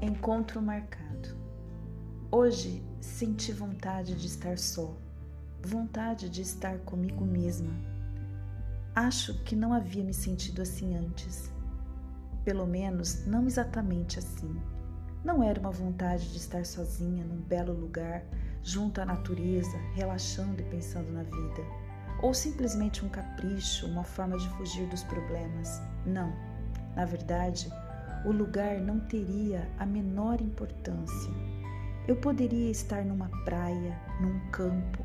Encontro marcado. Hoje senti vontade de estar só, vontade de estar comigo mesma. Acho que não havia me sentido assim antes. Pelo menos não exatamente assim. Não era uma vontade de estar sozinha num belo lugar, junto à natureza, relaxando e pensando na vida. Ou simplesmente um capricho, uma forma de fugir dos problemas. Não. Na verdade, o lugar não teria a menor importância. Eu poderia estar numa praia, num campo,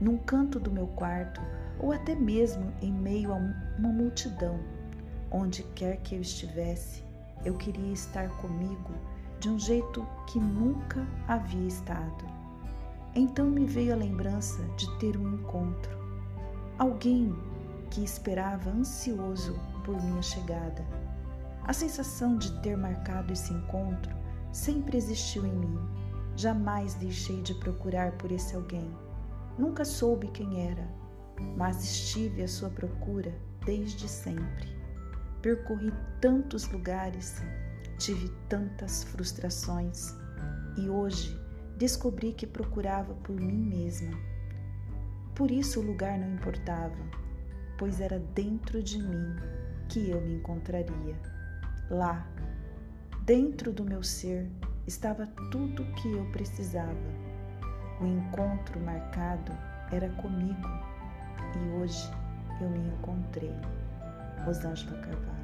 num canto do meu quarto ou até mesmo em meio a uma multidão. Onde quer que eu estivesse, eu queria estar comigo de um jeito que nunca havia estado. Então me veio a lembrança de ter um encontro. Alguém que esperava ansioso por minha chegada a sensação de ter marcado esse encontro sempre existiu em mim. Jamais deixei de procurar por esse alguém. Nunca soube quem era, mas estive à sua procura desde sempre. Percorri tantos lugares, tive tantas frustrações e hoje descobri que procurava por mim mesma. Por isso o lugar não importava, pois era dentro de mim que eu me encontraria. Lá, dentro do meu ser, estava tudo o que eu precisava. O encontro marcado era comigo e hoje eu me encontrei. Rosângela Carvalho